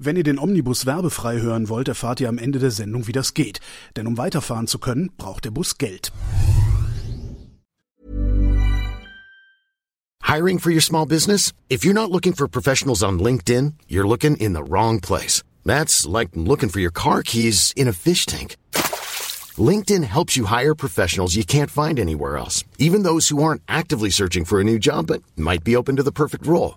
Wenn ihr den Omnibus werbefrei hören wollt, erfahrt ihr am Ende der Sendung, wie das geht. Denn um weiterfahren zu können, braucht der Bus Geld. Hiring for your small business? If you're not looking for professionals on LinkedIn, you're looking in the wrong place. That's like looking for your car keys in a fish tank. LinkedIn helps you hire professionals you can't find anywhere else, even those who aren't actively searching for a new job but might be open to the perfect role.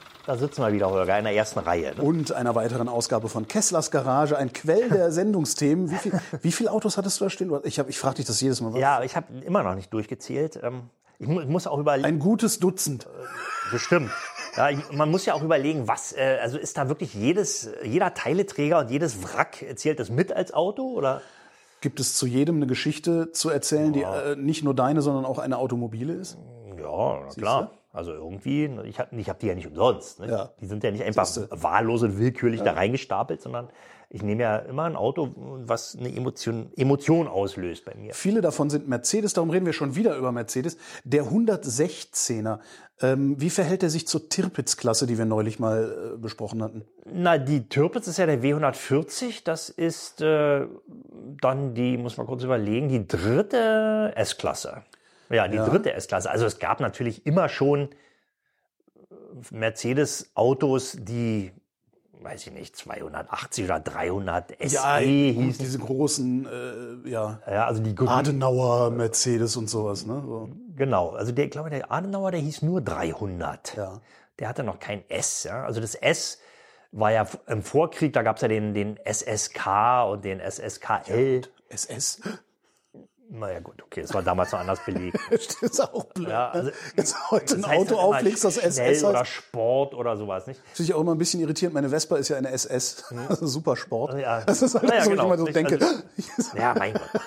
Da sitzen wir wieder, Holger, in der ersten Reihe. Ne? und einer weiteren Ausgabe von Kesslers Garage, ein Quell der Sendungsthemen. Wie viel, wie viele Autos hattest du da stehen? Ich, hab- ich frage dich das jedes Mal. Ja, ich habe immer noch nicht durchgezählt. Ähm, Ich mu- ich muss auch überlegen, Ein gutes Dutzend. bestimmt. Ja, man muss ja auch überlegen, was, äh, also ist da wirklich jedes, jeder Teileträger und jedes Wrack, äh, zählt das mit als Auto? Oder? Gibt es zu jedem eine Geschichte zu erzählen, die äh, nicht nur deine, sondern auch eine automobile ist? Ja, klar. Also irgendwie, ne, ich habe ich hab die ja nicht umsonst. Ne? Ja. Die sind ja nicht einfach wahllos und willkürlich da reingestapelt, sondern ich nehme ja immer ein Auto, was eine Emotion, Emotion auslöst bei mir. Viele davon sind Mercedes, darum reden wir schon wieder über Mercedes. Der 116er, ähm, wie verhält er sich zur Tirpitz-Klasse, die wir neulich mal äh, besprochen hatten? Na, die Tirpitz ist ja der W140. Das ist äh, dann die, muss man kurz überlegen, die dritte S-Klasse. Ja, die dritte S-Klasse. Also es gab natürlich immer schon äh, Mercedes-Autos, die, weiß ich nicht, 280 oder 300 SE und hießen. diese großen, äh, ja, Ja, also die Adenauer, Mercedes und sowas, ne? So. Genau, also der, ich glaube, der Adenauer, der hieß nur 300. Ja. Der hatte noch kein S. Ja? Also das S war ja im Vorkrieg, da gab es ja den, den SSK und den SSKL. SS? Naja gut, okay, das war damals noch anders belegt. Das ist auch blöd. Ja, also, ne? Jetzt heute ein das Auto immer auflegst, das SS oder heißt. Sport oder sowas, nicht? Finde ich auch immer ein bisschen irritierend. Meine Vespa ist ja eine SS. Also super Sport. Mhm. Ja. Das ist halt Ja, ja, so, genau. ich immer so Nicht? denke. Also- Ja, mein Gott.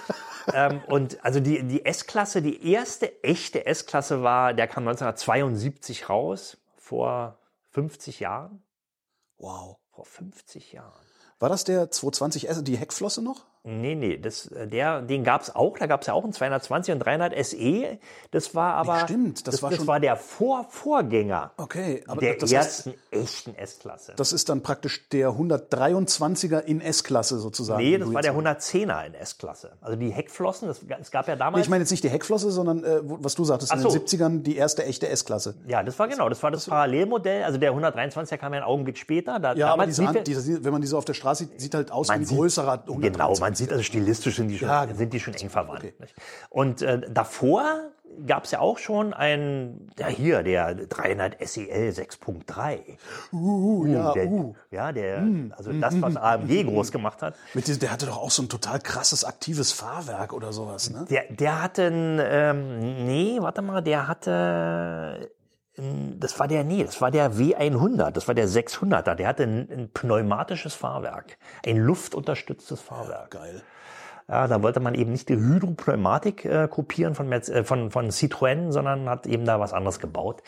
ähm, und also die, die S-Klasse, die erste echte S-Klasse war, der kam 1972 raus, vor 50 Jahren. wow. Vor 50 Jahren. War das der 220S, die Heckflosse noch? Nee, nee, das, äh, der, den gab es auch. Da gab es ja auch einen 220 und 300 SE. Das war aber. stimmt, das das, war das schon- war der Vor Vorgänger Okay, aber der das, heißt, ersten echten S-Klasse. das ist dann praktisch der 123er in S-Klasse sozusagen. Nee, das war der jetzt- 110er in S-Klasse. Also die Heckflossen, das, es gab ja Nee, damals. ich meine jetzt nicht die Heckflosse, sondern äh, was du sagtest, Ach in den so. 70ern die erste echte S-Klasse. ja, das war genau, das war das Parallelmodell. Also der 123er kam ja einen Augenblick später. Da, Ja, aber diese, An- diese, wenn man die so auf der Straße sieht, sieht halt aus wie Man ein sieht- größerer Genau, 123er. Man sieht also stilistisch sind die schon, Ja, genau. sind die schon eng verwandt. nicht? Und äh, davor gab es ja auch schon ein, ja hier, der 300 SEL 6.3. Uh, ja, der, uh. ja, der, also das, was AMG groß gemacht hat. Mit diesem, der hatte doch auch so ein total krasses aktives Fahrwerk oder sowas, ne? Der, der hatte ein, ähm, nee, warte mal, der hatte, das war der, nee, das war der W100, das war der 600er, der hatte ein, ein pneumatisches Fahrwerk, ein luftunterstütztes Fahrwerk. Geil. Ja, da wollte man eben nicht die Hydropneumatik äh, kopieren von, Merz- äh, von, von Citroën, sondern hat eben da was anderes gebaut.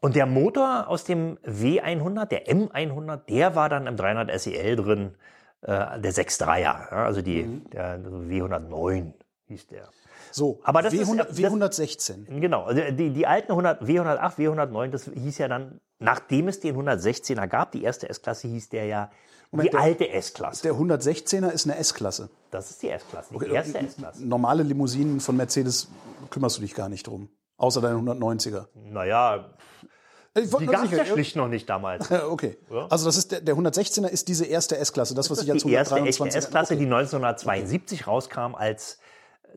Und der Motor aus dem W100, der M100, der war dann im 300 SEL drin, äh, der 6.3er, ja, also die, der also W109 hieß der. So, Aber das ist- W100, das- W116. Genau, also die, die alten 100, W108, W109, das hieß ja dann, nachdem es den 116er gab, die erste S-Klasse hieß der ja Moment, die der- alte S-Klasse. Der 116er ist eine S-Klasse. Das ist die S-Klasse, die Okay, erste äh, S-Klasse. Normale Limousinen von Mercedes kümmerst du dich gar nicht drum. Außer deine 190er. Naja, wollte die gab es ja schlicht noch nicht damals. Ja, okay. Also das ist der, der 116er ist diese erste S-Klasse, das was ich als die erste 123 S-Klasse, die 1972 rauskam als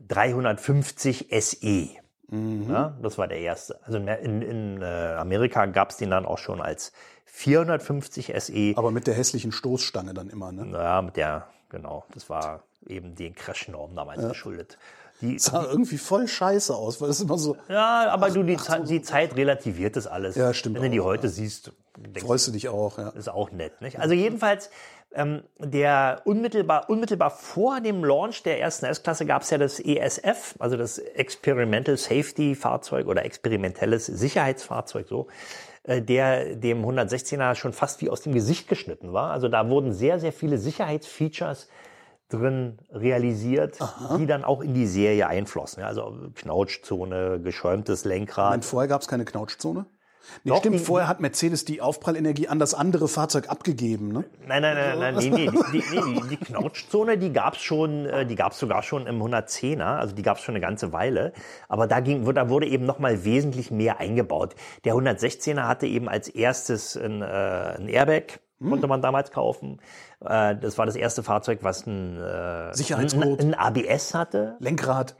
350 SE. Ja, das war der erste. Also in, in, äh, Amerika gab es den dann auch schon als 450 SE. Aber mit der hässlichen Stoßstange dann immer, ne? Naja, mit der, genau, das war eben den Crash-Normen damals geschuldet. Die, Sah irgendwie voll scheiße aus, weil es immer so, ja, aber du, die, Ze- die Zeit relativiert das alles. Ja, stimmt Wenn du die auch, heute siehst, denkst freust du dich auch, ja. ist auch nett. Nicht? Also jedenfalls, ähm, der unmittelbar, unmittelbar vor dem Launch der ersten S-Klasse gab es ja das ESF, also das Experimental Safety Fahrzeug oder experimentelles Sicherheitsfahrzeug, so, äh, der dem 116er schon fast wie aus dem Gesicht geschnitten war. Also da wurden sehr, sehr viele Sicherheitsfeatures drin realisiert, die dann auch in die Serie einflossen. Ja, also Knautschzone, geschäumtes Lenkrad. Und vorher gab es keine Knautschzone? Nee, stimmt, vorher hat Mercedes die Aufprallenergie an das andere Fahrzeug abgegeben, ne? Nein, nein, nein, nein, nee, nee, die, nee, die, die Knautschzone, die gab's schon, äh, die gab's sogar schon im 110er, also die gab's schon eine ganze Weile. Aber da ging, da wurde eben noch mal wesentlich mehr eingebaut. Der 116er hatte eben als erstes ein, äh, ein Airbag, konnte man damals kaufen. Äh, das war das erste Fahrzeug, was ein, äh, ein, Sicherheitsgurt. ein ABS hatte Lenkrad.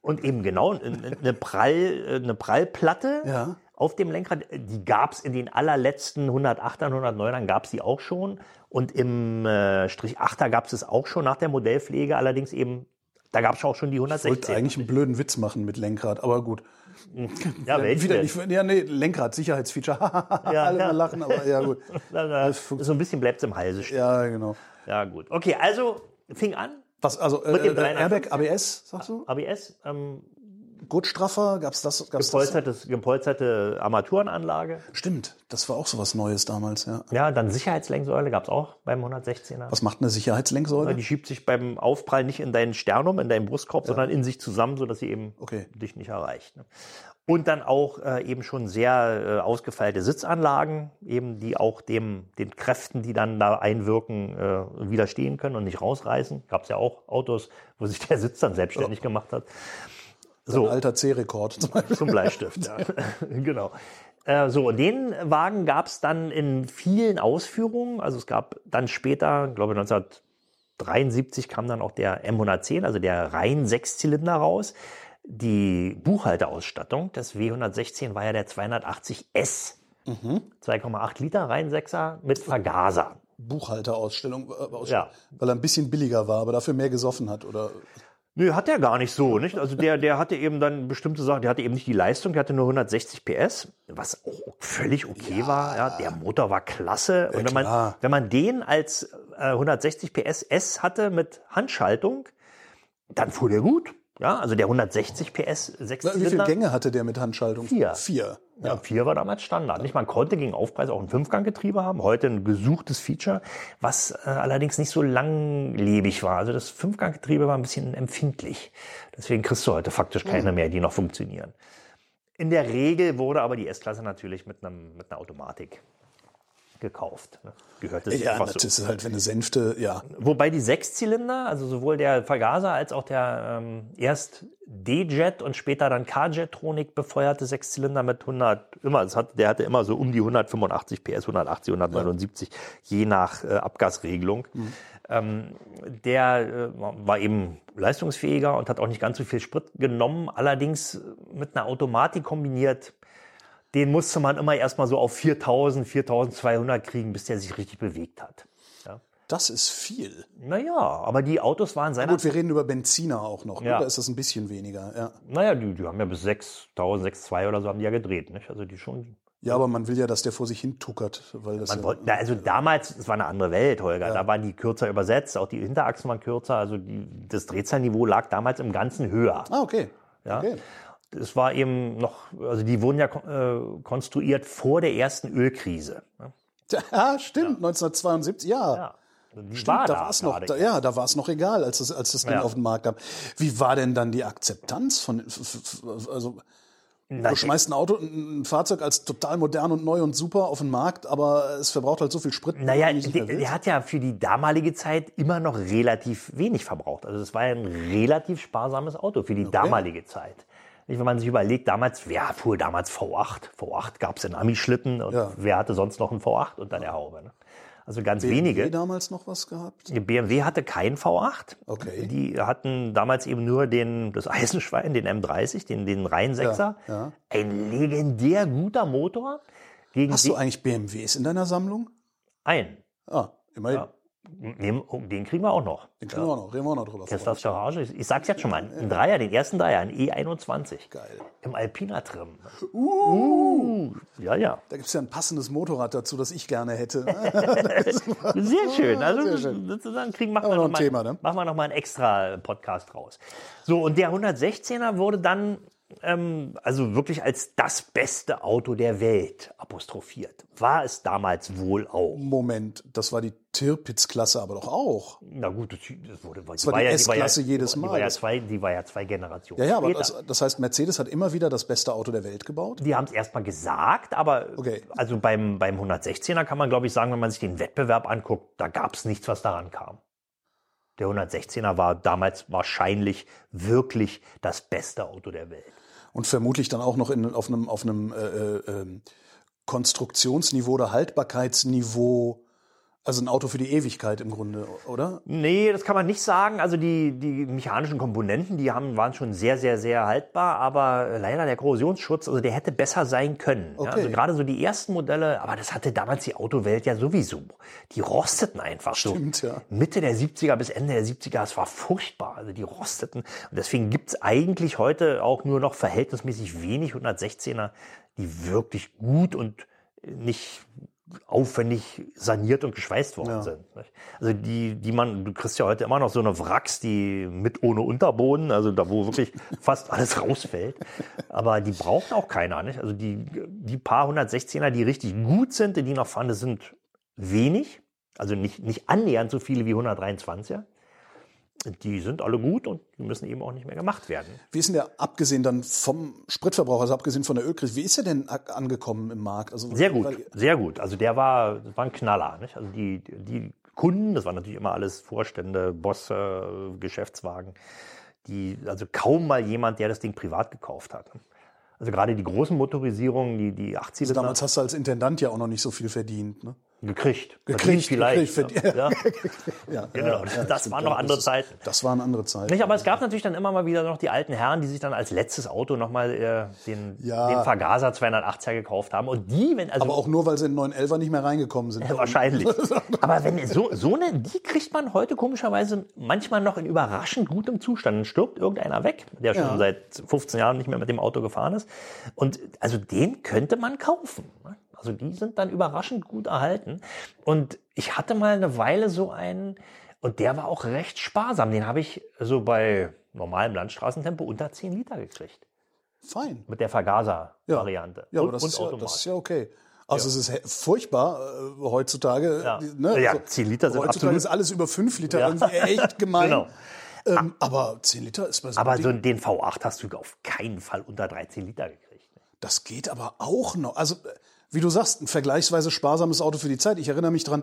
und eben genau ein- eine, Prall, eine Prallplatte Ja. Auf dem Lenkrad. Die gab's in den allerletzten 108ern, 109ern gab's die auch schon. Und im äh, Strich 8er gab's es auch schon nach der Modellpflege, allerdings eben, da gab's auch schon die Ich wollte 116. eigentlich einen blöden Witz machen mit Lenkrad, aber gut. ja, welche Wieder nicht, ja, nee, Lenkrad, Sicherheitsfeature. Ja, Alle ja. mal lachen, aber ja, gut. So ein bisschen bleibt's im Halse stehen. Ja, genau. Ja, gut. Okay, also fing an. Was, also, äh, Mit dem äh, 350? Airbag, ABS, sagst du? ABS, ähm, Gurtstraffer, gab's das? Gab's das? gepolstertes, gepolsterte Armaturenanlage. Stimmt, das war auch sowas Neues damals, ja. Ja, dann Sicherheitslenksäule gab's auch beim 116er. Was macht eine Sicherheitslenksäule? Die schiebt sich beim Aufprall nicht in deinen Sternum, in deinen Brustkorb, sondern in sich zusammen, sodass sie eben Okay. dich nicht erreicht. ne? Und dann auch äh, eben schon sehr äh, ausgefeilte Sitzanlagen, eben die auch dem, den Kräften, die dann da einwirken, äh, widerstehen können und nicht rausreißen. Gab es ja auch Autos, wo sich der Sitz dann selbstständig gemacht hat. So. Ein alter C-Rekord zum Beispiel. Zum Bleistift, ja. genau. Äh, so, und den Wagen gab es dann in vielen Ausführungen. Also es gab dann später, glaube ich 1973 kam dann auch der M110, also der rein Sechszylinder raus. Die Buchhalterausstattung des W116 war ja der 280S. 2,8 Liter rein Sechser mit Vergaser. Buchhalterausstellung, äh, Ja. weil er ein bisschen billiger war, aber dafür mehr gesoffen hat, oder? Nö, hat er gar nicht so, nicht? Also der, der hatte eben dann bestimmte Sachen, der hatte eben nicht die Leistung, der hatte nur 160 PS, was auch völlig okay war. Ja, der Motor war klasse. Und wenn man, klar. wenn man den als äh, 160 PS S hatte mit Handschaltung, dann fuhr der gut. Ja, also der 160 PS Na, Wie viele Sechszylinder. Gänge hatte der mit Handschaltung? Vier. Vier. Ja, vier war damals Standard. Nicht? Man konnte gegen Aufpreis auch ein Fünfganggetriebe haben. Heute ein gesuchtes Feature, was äh, allerdings nicht so langlebig war. Also das Fünfganggetriebe war ein bisschen empfindlich. Deswegen kriegst du heute faktisch keine mehr, die noch funktionieren. In der Regel wurde aber die S-Klasse natürlich mit, einem, mit einer Automatik gekauft. Ne? Gehört das Ja, das so. ist halt, wenn eine Sänfte, ja. Wobei die Sechszylinder, also sowohl der Vergaser als auch der ähm, erst D-Jet und später dann K-Jetronic befeuerte Sechszylinder mit 100, immer, es hat, der hatte immer so um die 185 PS, 180, 179, je nach äh, Abgasregelung. Ähm, der äh, war eben leistungsfähiger und hat auch nicht ganz so viel Sprit genommen, allerdings mit einer Automatik kombiniert. Den musste man immer erstmal so auf 4000, 4200 kriegen, bis der sich richtig bewegt hat. Ja. Das ist viel. Naja, aber die Autos waren seiner Gut, wir reden über Benziner auch noch. Ne? Ja. Da ist das ein bisschen weniger. Ja. Naja, die, die haben ja bis 6000, 6,2 oder so haben die ja gedreht. Nicht? Also die schon. ja, aber man will ja, dass der vor sich hin tuckert. Weil das Man ja, wollte, na, also damals, es war eine andere Welt, Holger. Da waren die kürzer übersetzt, auch die Hinterachsen waren kürzer. Also die, das Drehzahlniveau lag damals im Ganzen höher. ah, okay. Ja. okay. Es war eben noch, also die wurden ja äh, konstruiert vor der ersten Ölkrise. ne? Ja, stimmt. 1972, ja. Ja. Also Stimmt, war da da war es noch, da, ja, da war es noch egal, als das, als das Ding Ja. auf den Markt kam. Wie war denn dann die Akzeptanz von, also, Na, du schmeißt ein Auto, ein Fahrzeug als total modern und neu und super auf den Markt, aber es verbraucht halt so viel Sprit. Naja, der, hat ja für die damalige Zeit immer noch relativ wenig verbraucht. Also es war ja ein relativ sparsames Auto für die damalige Zeit. Nicht, Wenn man sich überlegt, damals, wer fuhr damals V8? V8 gab es in Ami-Schlitten und Ja. wer hatte sonst noch einen V8 unter der Haube? Ne? Also ganz BMW wenige. damals noch was gehabt? Die BMW hatte keinen V8. Okay. Die hatten damals eben nur den, das Eisenschwein, den M30, den, den Reihen-Sechser. Ja, ja. Ein legendär guter Motor. Gegen Hast du eigentlich BMWs in deiner Sammlung? einen. Ah, immerhin. Ja. Den, oh, den kriegen wir auch noch. Den kriegen wir auch noch, reden wir auch noch drüber. Teslas Garage. Ich, ich sag's jetzt schon mal. Ein Dreier, den ersten Dreier, ein E21. Geil. Im Alpina-Trim. Uh. Ja, ja. Da gibt es ja ein passendes Motorrad dazu, das ich gerne hätte. Sehr schön. Also Sehr schön. sozusagen kriegen, machen, wir noch noch mal, Thema, ne? machen wir noch mal einen extra Podcast raus. So, und der 116er wurde dann ähm, also wirklich als das beste Auto der Welt apostrophiert. War es damals wohl auch. Moment, das war die Tirpitz-Klasse aber doch auch. Na gut, das, das wurde, das war die S-Klasse jedes die Mal. War ja zwei, die war ja zwei Generationen Ja, ja, aber das, das heißt, Mercedes hat immer wieder das beste Auto der Welt gebaut. Die haben es erstmal gesagt, aber Okay. also beim, beim 116er kann man, glaube ich, sagen, wenn man sich den Wettbewerb anguckt, da gab es nichts, was daran kam. Der 116er war damals wahrscheinlich wirklich das beste Auto der Welt. Und vermutlich dann auch noch in, auf einem, auf einem äh, äh, ähm, Konstruktionsniveau oder Haltbarkeitsniveau. Also ein Auto für die Ewigkeit im Grunde, oder? Nee, das kann man nicht sagen. Also die, die mechanischen Komponenten, die haben, waren schon sehr, sehr, sehr haltbar, aber leider der Korrosionsschutz, also der hätte besser sein können. Ja, Okay. also gerade so die ersten Modelle, aber das hatte damals die Autowelt ja sowieso. Die rosteten einfach Stimmt, so. ja. Mitte der 70er bis Ende der 70er, es war furchtbar. Also die rosteten. Und deswegen gibt's eigentlich heute auch nur noch verhältnismäßig wenig 116er, die wirklich gut und nicht aufwendig saniert und geschweißt worden Ja. sind. nicht? Also die, die man, du kriegst ja heute immer noch so eine Wracks, die mit ohne Unterboden, also da wo wirklich fast alles rausfällt. Aber die braucht auch keiner, nicht? Also die, die paar 116er, die richtig gut sind, die noch vorhanden sind, wenig. Also nicht, nicht annähernd so viele wie 123er. Die sind alle gut und die müssen eben auch nicht mehr gemacht werden. Wie ist denn der, abgesehen dann vom Spritverbrauch, also abgesehen von der Ölkrise, wie ist er denn angekommen im Markt? Also, Sehr gut, sehr gut. Also der war, das war ein Knaller. Nicht? Also die, die Kunden, das waren natürlich immer alles Vorstände, Bosse, Geschäftswagen, die, also kaum mal jemand, der das Ding privat gekauft hat. Also gerade die großen Motorisierungen, die, die 80 Also damals hast du als Intendant ja auch noch nicht so viel verdient. Ne? Gekriegt. Gekriegt, vielleicht. gekriegt, verdient. ja. Ja, Genau, das waren ja, noch andere Zeiten. Das waren andere Zeiten. Nicht, aber es gab natürlich dann immer mal wieder noch die alten Herren, die sich dann als letztes Auto nochmal äh, den, Ja. den Vergaser 280er gekauft haben. Und die, wenn, also aber auch nur, weil sie in 911er nicht mehr reingekommen sind. Ja, wahrscheinlich. Aber wenn so, so eine, die kriegt man heute komischerweise manchmal noch in überraschend gutem Zustand. Dann stirbt irgendeiner weg, der schon Ja. seit 15 Jahren nicht mehr mit dem Auto gefahren ist. Und also den könnte man kaufen. ne? Also die sind dann überraschend gut erhalten. Und ich hatte mal eine Weile so einen, und der war auch recht sparsam. Den habe ich so bei normalem Landstraßentempo unter 10 Liter gekriegt. Fein. Mit der Vergaser-Variante. Ja, und, aber das, ist ja, das ist ja okay. Also es ist furchtbar äh, heutzutage. Ja. Ne? Ja, Also 10 Liter sind Heutzutage absolut- ist alles über 5 Liter Ja. irgendwie echt gemein. Genau. ähm, aber 10 Liter ist bei so einem Aber so den V8 hast du auf keinen Fall unter 13 Liter gekriegt. das geht aber auch noch. Also äh, wie du sagst, ein vergleichsweise sparsames Auto für die Zeit. Ich erinnere mich dran,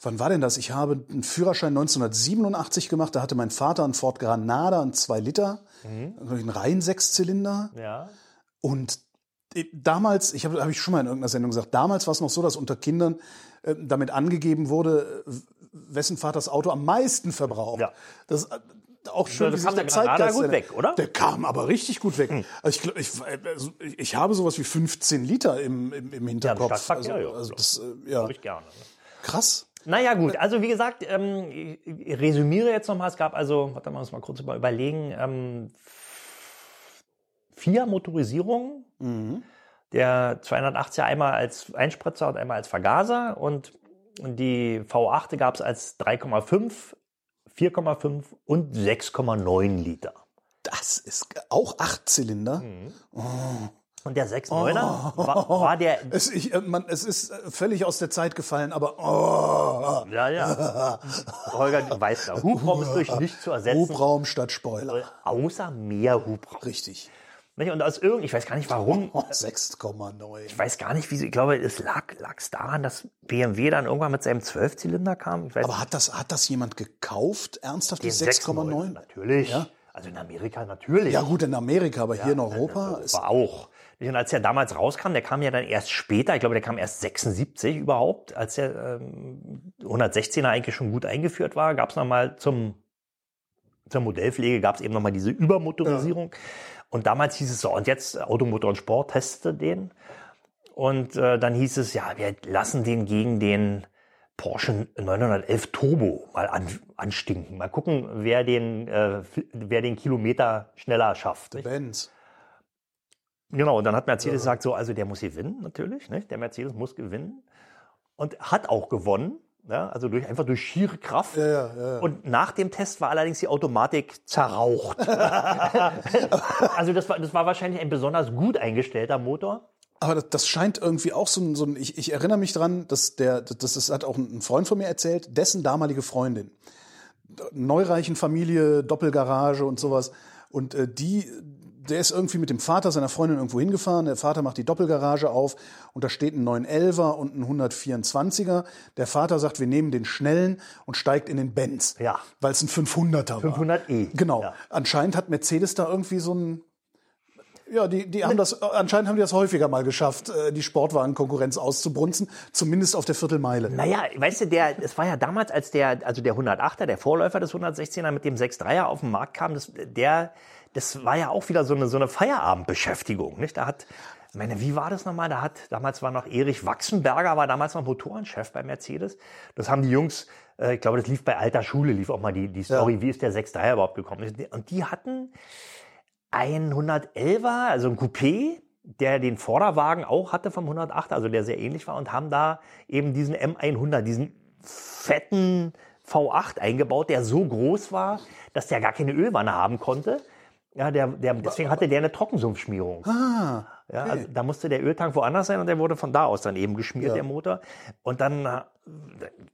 wann war denn das? Ich habe einen Führerschein 1987 gemacht. Da hatte mein Vater einen Ford Granada, einen 2 Liter, Mhm. einen reinen Sechszylinder. Ja. Und äh, damals, ich habe hab ich schon mal in irgendeiner Sendung gesagt, damals war es noch so, dass unter Kindern äh, damit angegeben wurde, wessen Vater das Auto am meisten verbraucht. Ja. Das auch schön, Ja, da wie kam der Granada gut weg, oder? Hm. Der kam aber richtig gut weg. Also ich, ich, also ich, habe sowas wie 15 Liter im, im, im Hinterkopf. Stadtverkehr, also, ja, also das, äh, ja, ich gerne. ne? krass. Naja, gut. Also, wie gesagt, ähm, ich, resümiere jetzt nochmal. Es gab also, warte mal, muss mal kurz über- überlegen, ähm, vier Motorisierungen. Mhm. Der 280er einmal als Einspritzer und einmal als Vergaser. Und die V8 gab es als 3,5, 4,5 und 6,9 Liter. Das ist auch Achtzylinder. Mhm. Und der 6,9er war, war der Es, ich, äh, man, es ist äh, völlig aus der Zeit gefallen, aber oh, Ja, ja. Holger, du weißt ja, Hubraum ist durch nichts zu ersetzen. Hubraum statt Spoiler. Außer mehr Hubraum. Richtig. Nicht? Und aus irgend, ich weiß gar nicht warum, Oh, 6,9. ich weiß gar nicht, wieso, ich glaube, es lag es daran, dass BMW dann irgendwann mit seinem Zwölfzylinder kam. Aber hat das, hat das jemand gekauft? Ernsthaft, die den 6,9? Natürlich. Ja? Also in Amerika natürlich. Ja gut, in Amerika, aber hier in Europa ist... War auch. Und als der damals rauskam, der kam ja dann erst später, ich glaube, der kam erst 76 überhaupt, als der ähm, 116er eigentlich schon gut eingeführt war, gab es nochmal zum zur Modellpflege gab es eben nochmal diese Übermotorisierung. Und damals hieß es so, und jetzt Automotor und Sport teste den. Und äh, dann hieß es, ja, wir lassen den gegen den Porsche 911 Turbo mal an, anstinken. Mal gucken, wer den, äh, wer den Kilometer schneller schafft. Nicht? Benz. Genau, und dann hat Mercedes gesagt, so, also der muss gewinnen, natürlich. Nicht? Der Mercedes muss gewinnen. Und hat auch gewonnen. Ja, also durch, einfach durch schiere Kraft. Ja, ja, ja. Und nach dem Test war allerdings die Automatik zerraucht. also das war, das war wahrscheinlich ein besonders gut eingestellter Motor. Aber das, das scheint irgendwie auch so ein, so ein ich, ich erinnere mich dran, dass der, das, das hat auch ein Freund von mir erzählt, dessen damalige Freundin. Neureichen Familie, Doppelgarage und sowas. Und äh, die, der ist irgendwie mit dem Vater seiner Freundin irgendwo hingefahren. Der Vater macht die Doppelgarage auf und da steht ein 911er und ein 124er. Der Vater sagt, wir nehmen den schnellen und steigt in den Benz. Ja. Weil es ein 500er war. 500e. Genau. Ja. Anscheinend hat Mercedes da irgendwie so ein ja, die, die haben das, anscheinend haben die das häufiger mal geschafft, äh, die Sportwagenkonkurrenz auszubrunzen, zumindest auf der Viertelmeile. Naja, weißt du, der, es war ja damals, als der, also der 108er, der Vorläufer des 116er mit dem 6.3er auf den Markt kam, das, der, das war ja auch wieder so eine, so eine Feierabendbeschäftigung, nicht? Da hat, ich meine, wie war das nochmal? Da hat, damals war noch Erich Wachsenberger, war damals noch Motorenchef bei Mercedes. Das haben die Jungs, äh, ich glaube, das lief bei alter Schule, lief auch mal die, die Story, wie ist der 6.3er überhaupt gekommen? Und die hatten, ein 111er, also ein Coupé, der den Vorderwagen auch hatte vom 108, also der sehr ähnlich war und haben da eben diesen M100, diesen fetten V8 eingebaut, der so groß war, dass der gar keine Ölwanne haben konnte. Ja, der, der, deswegen hatte der eine Trockensumpfschmierung. Ah, Ja, also da musste der Öltank woanders sein und der wurde von da aus dann eben geschmiert, Ja. der Motor. Und dann äh,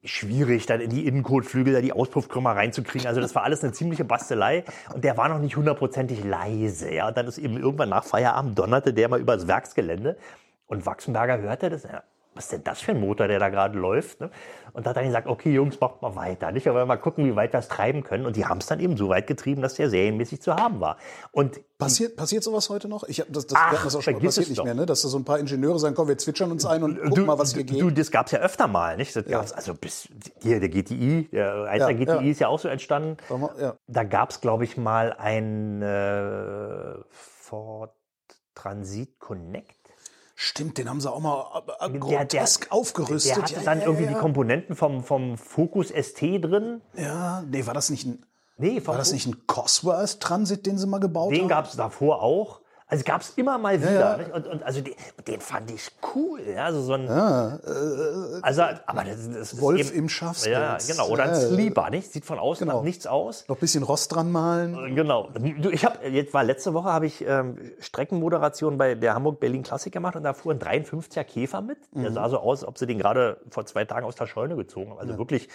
schwierig, dann in die Innenkotflügel da die Auspuffkrümmer reinzukriegen. Also das war alles eine ziemliche Bastelei und der war noch nicht hundertprozentig leise. Ja, und dann ist eben irgendwann nach Feierabend donnerte der mal übers Werksgelände und Wachsenberger hörte das. Ja, was ist denn das für ein Motor, der da gerade läuft? Ne? Und da hat er dann gesagt, okay, Jungs, macht mal weiter. Nicht? Aber mal gucken, wie weit wir es treiben können. Und die haben es dann eben so weit getrieben, dass der serienmäßig zu haben war. Und passiert, passiert sowas heute noch? Ich hab, das, das, Ach, das auch schon passiert es nicht doch. mehr, ne? Dass da so ein paar Ingenieure sagen, komm, wir zwitschern uns ein und gucken mal, was hier geht. Du, das gab's ja öfter mal, nicht? Das gab's also bis hier der GTI, der 1er Ja, GTI ja. ist ja auch so entstanden. Ja. Da gab's glaube ich mal ein äh, Ford Transit Connect. Stimmt, den haben sie auch mal äh, äh, Der- der- grotesk aufgerüstet. Der hatte ja, dann ja, irgendwie ja, die. Komponenten vom, vom Focus ST drin. Ja, nee, war das nicht ein, Nee, war das nicht ein Cosworth Transit, den sie mal gebaut Den haben? gab's davor auch. Also gab's immer mal wieder. ja. Nicht? Und, und also den, den fand ich cool. Ja, also so ein, also, aber das, das ist äh, Wolf eben, im Schafspelz. Ja, genau. Oder ein Ja, ja. Sleeper, nicht? Sieht von außen Genau. nichts aus. Noch ein bisschen Rost dran malen. Genau. Du, ich habe jetzt war letzte Woche habe ich ähm, Streckenmoderation bei der Hamburg Berlin Klassik gemacht und da fuhr ein 53er Käfer mit. Der sah so aus, als ob sie den gerade vor zwei Tagen aus der Scheune gezogen haben. Also wirklich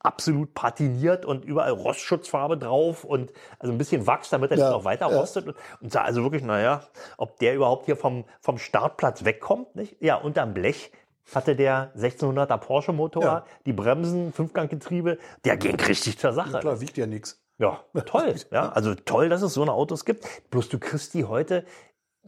absolut patiniert und überall Rostschutzfarbe drauf und also ein bisschen Wachs, damit er Ja, nicht noch weiter ja. rostet und, und sah also wirklich, naja, ob der überhaupt hier vom, vom Startplatz wegkommt, nicht? Ja, unterm Blech hatte der 1600er Porsche Motor, Ja. die Bremsen, Fünfganggetriebe, der ging richtig zur Sache. Klar, wiegt ja nichts. Ja, toll. Ja, also toll, dass es so eine Autos gibt. Bloß du kriegst die heute,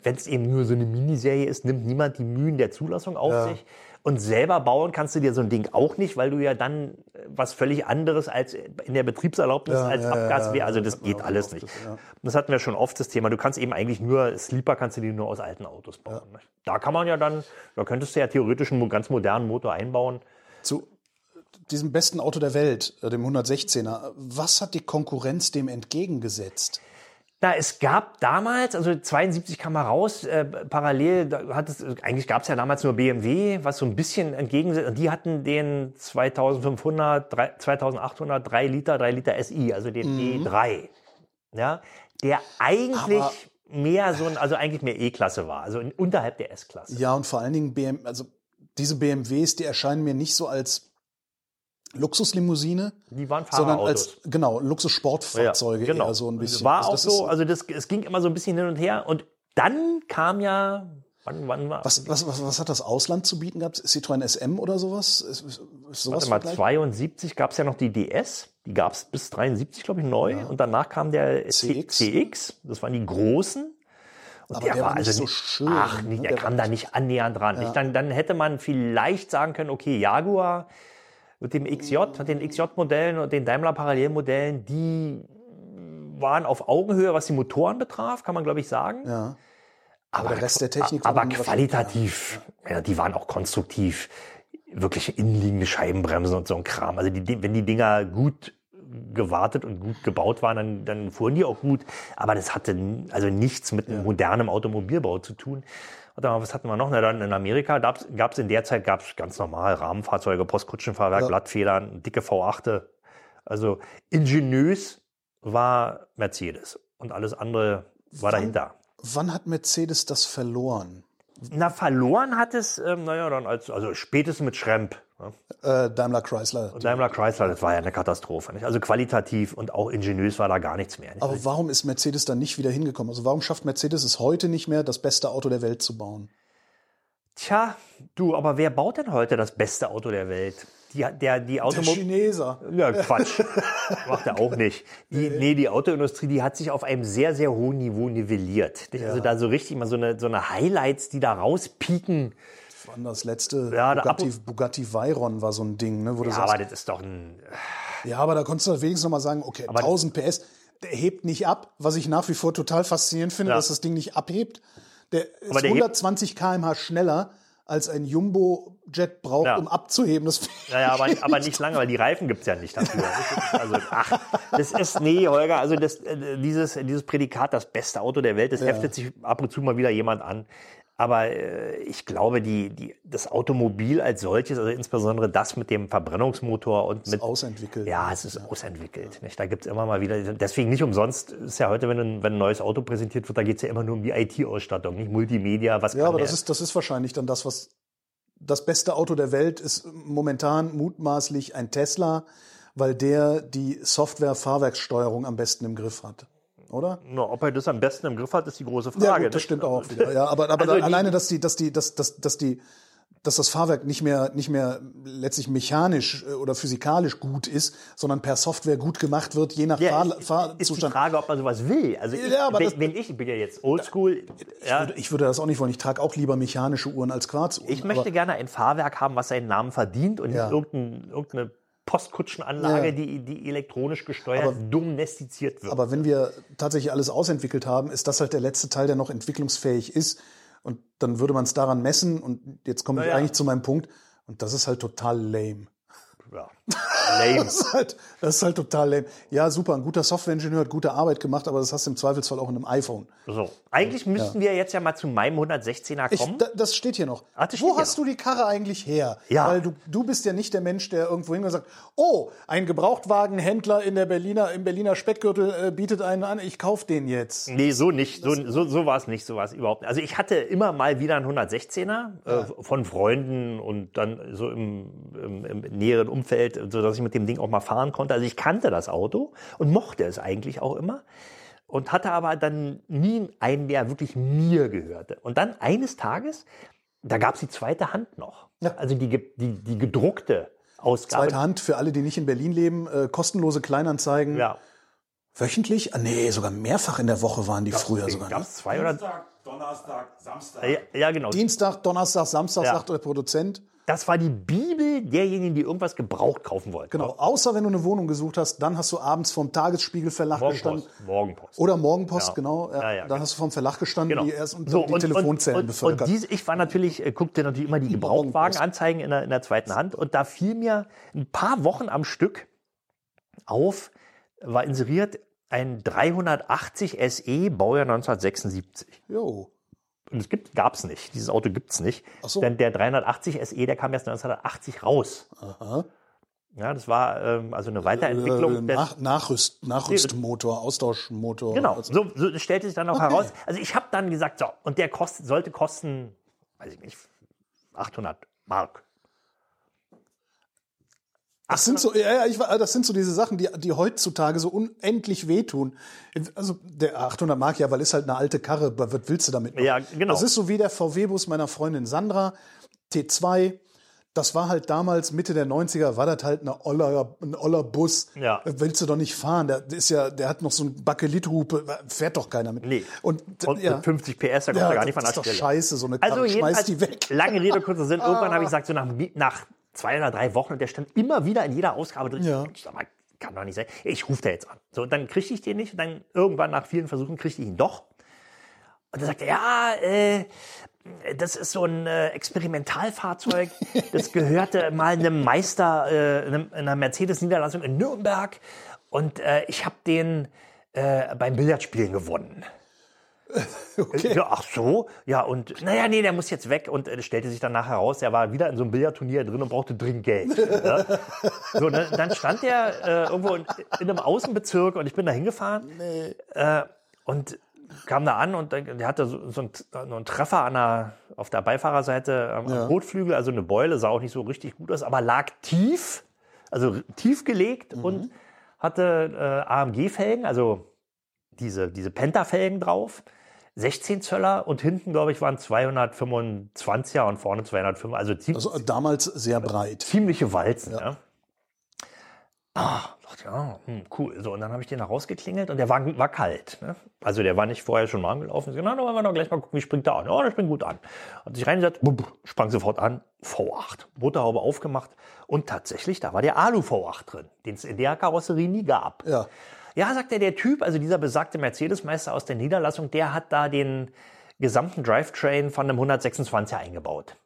wenn es eben nur so eine Miniserie ist, nimmt niemand die Mühen der Zulassung auf sich. Und selber bauen kannst du dir so ein Ding auch nicht, weil du ja dann äh, was völlig anderes als in der Betriebserlaubnis Ja, als ja, Abgas wäre. Also das geht alles nicht. das. Das hatten wir schon oft das Thema. Du kannst eben eigentlich nur Sleeper kannst du dir nur aus alten Autos bauen. Da kann man ja dann, da könntest du ja theoretisch einen ganz modernen Motor einbauen. Zu diesem besten Auto der Welt, äh, dem 116er, was hat die Konkurrenz dem entgegengesetzt? Na, es gab damals, also 72 kam er raus, äh, parallel, hat es, eigentlich gab es ja damals nur BMW, was so ein bisschen entgegensetzt, und die hatten den 2500, drei- 2800 3 Liter, 3 Liter SI, also den E3, ja, der eigentlich Aber- mehr so ein, also eigentlich mehr E-Klasse war, also unterhalb der S-Klasse. Ja, und vor allen Dingen BM, also diese BMWs, die erscheinen mir nicht so als Luxuslimousine, Die waren sondern Fahrerautos. als genau Luxussportfahrzeuge genau. eher so ein bisschen. War Also auch so, also das, es ging immer so ein bisschen hin und her und dann kam ja, wann, wann war, was, was, was, was hat das Ausland zu bieten gehabt? Citroën SM oder sowas? Ist, ist sowas Warte mal, vergleichbar? 72 gab es ja noch die DS, die gab es bis 73, glaube ich, neu. Und danach kam der CX. CX. Das waren die großen. Und Aber der war nicht so schön, Ach, ne? der, Der kam war da nicht annähernd dran. Nicht? Dann, dann hätte man vielleicht sagen können, okay, Jaguar mit dem XJ, mit den XJ-Modellen und den Daimler-Parallelmodellen, die waren auf Augenhöhe, was die Motoren betraf, kann man glaube ich sagen. Ja. Aber, der Rest der Technik aber qualitativ, ja. die waren auch konstruktiv. Wirklich innenliegende Scheibenbremsen und so ein Kram. Also die, wenn die Dinger gut gewartet und gut gebaut waren, dann, dann fuhren die auch gut. Aber das hatte also nichts mit modernem Automobilbau zu tun. Was hatten wir noch? Na, dann in Amerika gab es in der Zeit gab's ganz normal Rahmenfahrzeuge, Postkutschenfahrwerk, Ja. Blattfedern, dicke V8. Also ingeniös war Mercedes und alles andere war dahinter. Wann hat Mercedes das verloren? Na, verloren hat es, ähm, naja, dann als, also spätestens mit Schremp. Äh, Daimler Chrysler. Daimler Chrysler, das war ja eine Katastrophe. Nicht? Also qualitativ und auch ingeniös war da gar nichts mehr. Nicht? Aber warum ist Mercedes dann nicht wieder hingekommen? Also warum schafft Mercedes es heute nicht mehr, das beste Auto der Welt zu bauen? Tja, du, aber wer baut denn heute das beste Auto der Welt? Die, der, die Der. Chineser. Ja, Quatsch. Macht er auch nicht. Die, nee, die Autoindustrie, die hat sich auf einem sehr, sehr hohen Niveau nivelliert. Nicht? Also da so richtig mal so eine, so eine Highlights, die da rauspieken. Wann das letzte Ja, Bugatti, Bugatti Veyron war so ein Ding, ne, wo du Ja, sagst, aber das ist doch ein. ja, aber da konntest du wenigstens noch mal sagen, okay, 1000 PS, der hebt nicht ab, was ich nach wie vor total faszinierend finde, Ja. dass das Ding nicht abhebt. Der ist der hebt- 120 km/h schneller als ein Jumbo-Jet braucht, Ja. um abzuheben. Das Naja, aber, aber nicht lange, weil die Reifen gibt's ja nicht dafür. Also, ach, das ist, nee, Holger, also das, äh, dieses, dieses Prädikat, das beste Auto der Welt, das heftet sich ab und zu mal wieder jemand an. Aber äh, ich glaube, die, die, das Automobil als solches, also insbesondere das mit dem Verbrennungsmotor und mit. ausentwickelt. Ja, es ist ausentwickelt. Nicht? Da gibt's immer mal wieder. Deswegen nicht umsonst ist ja heute, wenn ein, wenn ein neues Auto präsentiert wird, da geht's ja immer nur um die IT-Ausstattung, nicht Multimedia, was Ja, aber der? das ist, das ist wahrscheinlich dann das, was das beste Auto der Welt ist momentan mutmaßlich ein Tesla, weil der die Software-Fahrwerkssteuerung am besten im Griff hat. Oder? Na, ob er das am besten im Griff hat, ist die große Frage. Ja, gut, das stimmt auch wieder. Ja, aber, aber Also die- alleine, dass die, dass die, dass, dass, dass die, dass das Fahrwerk nicht mehr, nicht mehr letztlich mechanisch äh, oder physikalisch gut ist, sondern per Software gut gemacht wird, je nach Ja, Fahr ist, ist die Fahrzustand. Frage, ob man sowas will. Also ich, Ja, aber wenn, das- wenn ich, ich bin ja jetzt oldschool, ja, Würde- Ich würde das auch nicht wollen. Ich trage auch lieber mechanische Uhren als Quarzuhren. ich möchte gerne ein Fahrwerk haben, was seinen Namen verdient und nicht irgendein, irgendeine Postkutschenanlage, Ja. die, die elektronisch gesteuert, domestiziert wird. aber wenn wir tatsächlich alles ausentwickelt haben, ist das halt der letzte Teil, der noch entwicklungsfähig ist. Und dann würde man es daran messen. Und jetzt komme ich Naja. eigentlich zu meinem Punkt. Und das ist halt total lame. ja. Lame. Das ist halt, das ist halt total lame. Ja, super, ein guter Softwareingenieur hat gute Arbeit gemacht, aber das hast du im Zweifelsfall auch in einem iPhone. So. Eigentlich müssten wir jetzt ja mal zu meinem 116er Ich, kommen. da, das steht hier noch. Das steht Wo hier hast du die Karre eigentlich her? Ja. Weil du, du bist ja nicht der Mensch, der irgendwo hingeht und sagt, oh, ein Gebrauchtwagenhändler in der Berliner, im Berliner Speckgürtel äh, bietet einen an, ich kauf den jetzt. Nee, so nicht. So, so, so war es nicht. So war es überhaupt nicht. Also ich hatte immer mal wieder einen 116er äh, von Freunden und dann so im, im, im näheren Umfeld, so dass ich mit dem Ding auch mal fahren konnte. Also ich kannte das Auto und mochte es eigentlich auch immer und hatte aber dann nie einen, der wirklich mir gehörte. Und dann eines Tages, da gab es die zweite Hand noch. Ja. Also die, die, die gedruckte Ausgabe. Zweite Hand für alle, die nicht in Berlin leben, äh, kostenlose Kleinanzeigen. Ja. Wöchentlich? Ah, nee, sogar mehrfach in der Woche waren die früher sogar. Gab Ne? es zwei oder? Dienstag, Donnerstag, Samstag. Ja, ja, genau. Dienstag, Donnerstag, Samstag, Ja. sagt der Produzent. Das war die Bibel derjenigen, die irgendwas gebraucht kaufen wollten. Genau, außer wenn du eine Wohnung gesucht hast, dann hast du abends vorm Tagesspiegel Verlag gestanden. Morgenpost. Morgenpost. Oder Morgenpost, Ja. genau. Ja, Ja, dann genau. hast du vom Verlag gestanden, Genau. die erst und So, die Telefonzellen und, bevölkert. Und diese, ich war natürlich, äh, guckte natürlich immer die Gebrauchtwagenanzeigen in der, in der zweiten Hand und da fiel mir ein paar Wochen am Stück auf, war inseriert ein 380 SE, Baujahr 1976. jo. Und es gibt, gab's nicht. Dieses Auto gibt's nicht. Ach so. Denn der 380 SE, der kam erst 1980 raus. Aha. Ja, das war ähm, also eine Weiterentwicklung Äh, des, Nach, Nachrüst, Nachrüstmotor, Austauschmotor. Genau, Also- so, so das stellte sich dann auch heraus. Also ich habe dann gesagt, so, und der kostet, sollte kosten, weiß ich nicht, 800 Mark. Das sind so, ja, ja, ich, das sind so diese Sachen, die, die heutzutage so unendlich wehtun. Also der 800 Mark, ja, weil ist halt eine alte Karre. Was willst du damit? machen? Ja, genau. Das ist so wie der VW-Bus meiner Freundin Sandra T2. das war halt damals, Mitte der 90er, war das halt eine Oller, ein Oller Bus. Ja. Willst du doch nicht fahren. Der ist ja, der hat noch so ein Bakelithupe, fährt doch keiner mit. Nee. Und, Und ja, mit 50 PS, da kommt ja, er gar nicht von das der ist doch Stelle. scheiße, so eine Also Karre, jedenfalls, schmeiß die weg. lange Rede, kurzer Sinn. Irgendwann habe ich gesagt, so nach, nach zwei oder drei Wochen, und der stand immer wieder in jeder Ausgabe drin. Ja. Ich sag mal, kann doch nicht sein. Ich rufe da jetzt an. So, dann kriegte ich den nicht. Und dann irgendwann nach vielen Versuchen kriegte ich ihn doch. Und dann sagte er, ja, äh, das ist so ein äh, Experimentalfahrzeug. Das gehörte mal einem Meister, äh, einem- einer Mercedes-Niederlassung in Nürnberg. Und äh, ich habe den äh, beim Billardspielen gewonnen. Ja, ach so, ja, und naja, nee, der muss jetzt weg. Und es stellte sich dann nachher heraus, er war wieder in so einem Billardturnier drin und brauchte dringend Geld. Ja. So, dann, dann stand der äh, irgendwo in, in einem Außenbezirk und ich bin da hingefahren. Äh, und kam da an und der hatte so, so, einen, so einen Treffer an der, auf der Beifahrerseite am, am Kotflügel, also eine Beule, sah auch nicht so richtig gut aus, aber lag tief, also tief gelegt und hatte äh, AMG-Felgen, also diese, diese Penta-Felgen drauf. 16 Zöller und hinten, glaube ich, waren 225er und vorne 205, also, Also damals sehr breit. ziemliche Walzen. Ja. Ah, dachte, ja, hm, cool. So, und dann habe ich den rausgeklingelt und der Wagen war kalt. Ne? Also der war nicht vorher schon mal angelaufen. Ich so, Na, dann wollen wir doch gleich mal gucken, wie springt der an. Ja, der springt gut an. Hat sich reingesetzt, sprang sofort an. V8. Motorhaube aufgemacht und tatsächlich, da war der Alu V8 drin, den es in der Karosserie nie gab. Ja. Ja, sagt er, der Typ, also dieser besagte Mercedes-Meister aus der Niederlassung, der hat da den gesamten Drivetrain von einem 126er eingebaut.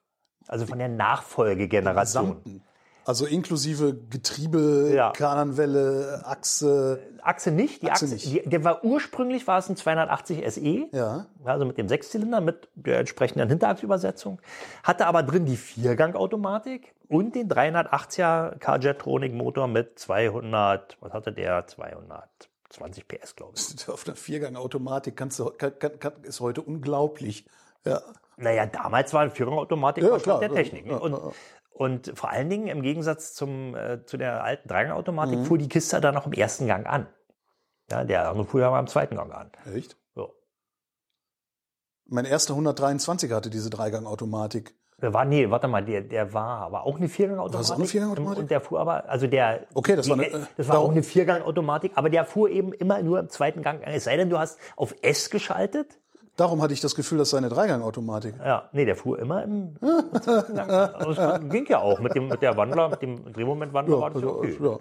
Also von der Nachfolgegeneration. Also inklusive Getriebe, Ja. Kardanwelle, Achse. Achse nicht, die Achse Achse, nicht. Die, der war ursprünglich war es ein 280 SE, Ja. also mit dem Sechszylinder mit der entsprechenden Hinterachsübersetzung, hatte aber drin die Viergang-Automatik und den 380er Car-Jetronic Motor mit 200, was hatte der? 220 PS, glaube ich. Auf einer Viergang-Automatik kannst du, kann, kann, ist heute unglaublich. Ja. Naja, damals war eine Viergang-Automatik Ja, klar. der Technik. Ja, und, ja, ja. Und vor allen Dingen im Gegensatz zum, äh, zu der alten Dreigang-Automatik Mhm. fuhr die Kiste dann noch im ersten Gang an. Ja, der andere fuhr ja mal im zweiten Gang an. Echt? So. Mein erster 123er hatte diese Dreigang-Automatik. Der war, nee, warte mal, der, der war aber auch eine Viergang-Automatik. War das auch eine Viergang-Automatik? Und der fuhr aber, also der. Okay, das war eine, äh, das war darum- auch eine Viergang-Automatik, aber der fuhr eben immer nur im zweiten Gang. Es sei denn, du hast auf S geschaltet. Darum hatte ich das Gefühl, das sei eine Dreigang-Automatik. Ja, nee, der fuhr immer im Gang. Also das ging ja auch mit dem, mit der Wandler, mit dem Drehmomentwandler war das ja okay. ja.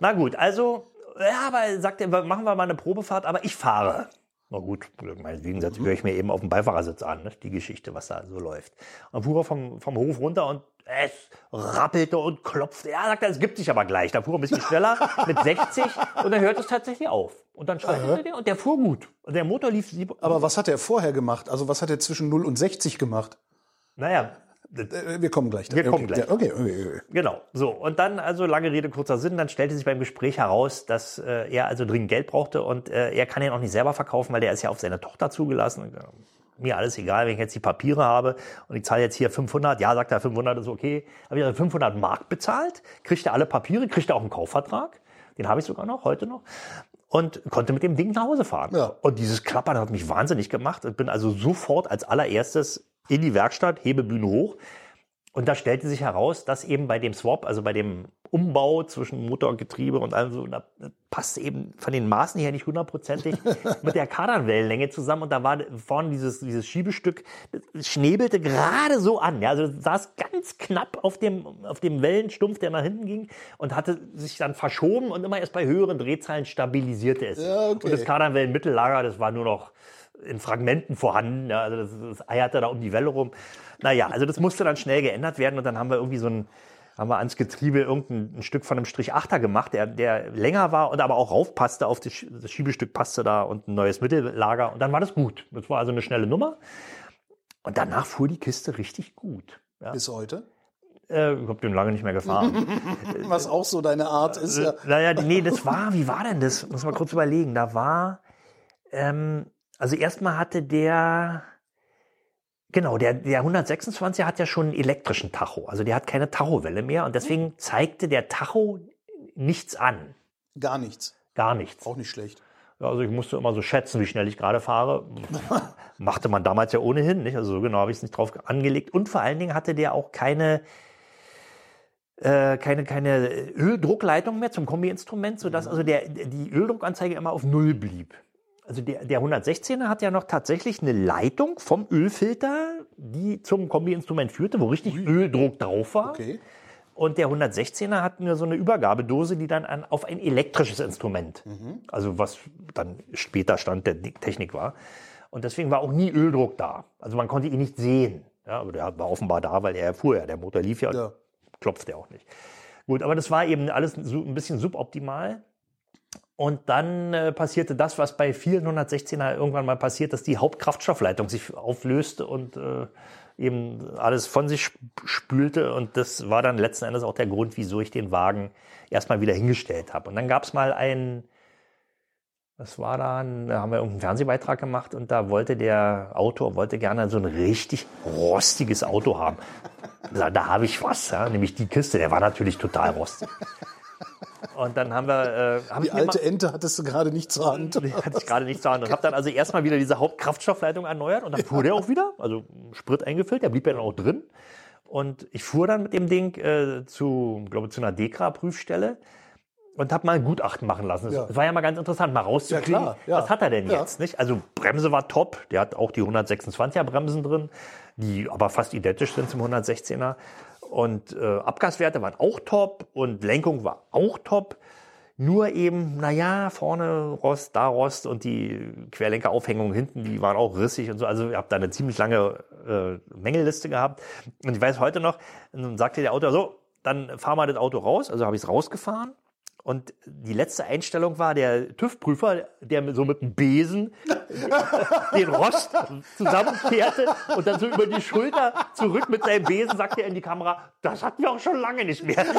Na gut, also, ja, aber sagt er, machen wir mal eine Probefahrt, aber ich fahre. Na gut, meinetwegen setze höre ich mir eben auf dem Beifahrersitz an, ne? die Geschichte, was da so läuft. Und fuhr er vom, vom Hof runter und es rappelte und klopfte. Ja, sagt er, es gibt sich aber gleich. Da fuhr er ein bisschen schneller mit 60 und dann hört es tatsächlich auf. Und dann schaltete der und der fuhr gut. Und der Motor lief Aber was hat er vorher gemacht? Also was hat er zwischen 0 und 60 gemacht? Naja, Äh, Wir kommen gleich. Wir okay, kommen gleich. Ja, okay, okay, okay. Genau, so. Und dann, also lange Rede, kurzer Sinn, dann stellte sich beim Gespräch heraus, dass äh, er also dringend Geld brauchte und äh, er kann ihn auch nicht selber verkaufen, weil der ist ja auf seine Tochter zugelassen. Und, mir alles egal, wenn ich jetzt die Papiere habe und ich zahle jetzt hier 500, ja, sagt er, 500 ist okay. Habe ich also 500 Mark bezahlt, kriegte alle Papiere, kriegte auch einen Kaufvertrag, den habe ich sogar noch, heute noch. Und konnte mit dem Ding nach Hause fahren. Ja. Und dieses Klappern hat mich wahnsinnig gemacht. Ich bin also sofort als allererstes in die Werkstatt, Hebebühne hoch, und da stellte sich heraus, dass eben bei dem Swap, also bei dem Umbau zwischen Motor und Getriebe und allem so, da passt eben von den Maßen her nicht hundertprozentig mit der Kardanwellenlänge zusammen. Und da war vorne dieses, dieses Schiebestück, das schnebelte gerade so an. Ja, also saß ganz knapp auf dem, auf dem Wellenstumpf, der nach hinten ging und hatte sich dann verschoben und immer erst bei höheren Drehzahlen stabilisierte es. Ja, okay. Und das Kardanwellenmittellager, das war nur noch in Fragmenten vorhanden. Ja, also das, das eierte da um die Welle rum. Naja, also das musste dann schnell geändert werden und dann haben wir irgendwie so ein, haben wir ans Getriebe irgendein ein Stück von einem Strich Achter gemacht, der, der länger war und aber auch raufpasste, auf das, das Schiebestück passte da und ein neues Mittellager und dann war das gut. Das war also eine schnelle Nummer. Und danach fuhr die Kiste richtig gut. Ja, Bis heute. äh, ich habe den lange nicht mehr gefahren. Was auch so deine Art ist. Ja. Naja, nee, das war, wie war denn das? Muss man kurz überlegen. Da war, ähm, also erstmal hatte der, genau, der, der 126er hat ja schon einen elektrischen Tacho. Also der hat keine Tachowelle mehr und deswegen zeigte der Tacho nichts an. Gar nichts. Gar nichts. Auch nicht schlecht. Ja, Also ich musste immer so schätzen, wie schnell ich gerade fahre. Machte man damals ja ohnehin, nicht? Also so genau habe ich es nicht drauf angelegt. Und vor allen Dingen hatte der auch keine, äh, keine, keine Öldruckleitung mehr zum Kombi-Instrument, sodass also der, die Öldruckanzeige immer auf Null blieb. Also der, der 116er hat ja noch tatsächlich eine Leitung vom Ölfilter, die zum Kombi-Instrument führte, wo richtig Öldruck drauf war. Okay. Und der 116er hat nur so eine Übergabedose, die dann an, auf ein elektrisches Instrument, also was dann später Stand der Technik war. Und deswegen war auch nie Öldruck da. Also man konnte ihn nicht sehen. Ja, aber der war offenbar da, weil er fuhr ja. Der Motor lief ja, Ja. klopft ja auch nicht. Gut, aber das war eben alles so ein bisschen suboptimal. Und dann äh, passierte das, was bei vielen 116er irgendwann mal passiert, dass die Hauptkraftstoffleitung sich auflöste und äh, eben alles von sich sp- spülte. Und das war dann letzten Endes auch der Grund, wieso ich den Wagen erstmal wieder hingestellt habe. Und dann gab es mal einen, das war dann, da haben wir irgendeinen Fernsehbeitrag gemacht und da wollte der Autor wollte gerne so ein richtig rostiges Auto haben. Da, da habe ich was, ja, nämlich die Kiste. Der war natürlich total rostig. Und dann haben wir, äh, hab Die mir mal- alte Ente hattest du gerade nicht zur Hand. die hatte ich gerade nicht zur Hand. Und habe dann also erstmal wieder diese Hauptkraftstoffleitung erneuert und dann fuhr der auch wieder, also Sprit eingefüllt, der blieb ja dann auch drin. Und ich fuhr dann mit dem Ding äh, zu, glaube zu einer Dekra-Prüfstelle und habe mal ein Gutachten machen lassen. Das Ja. war ja mal ganz interessant, mal rauszukriegen, Ja, klar, ja. was hat er denn Ja. jetzt? Nicht? Also Bremse war top, der hat auch die 126er Bremsen drin, die aber fast identisch sind zum 116er. Und äh, Abgaswerte waren auch top und Lenkung war auch top. Nur eben, naja, vorne Rost, da Rost und die Querlenkeraufhängung hinten, die waren auch rissig und so. Also ich habe da eine ziemlich lange äh, Mängelliste gehabt. Und ich weiß heute noch, dann sagte der Autor, so, dann fahr mal das Auto raus. Also habe ich es rausgefahren. Und die letzte Einstellung war der TÜV-Prüfer, der so mit einem Besen den Rost zusammenkehrte und dann so über die Schulter zurück mit seinem Besen sagte er in die Kamera, das hatten wir auch schon lange nicht mehr.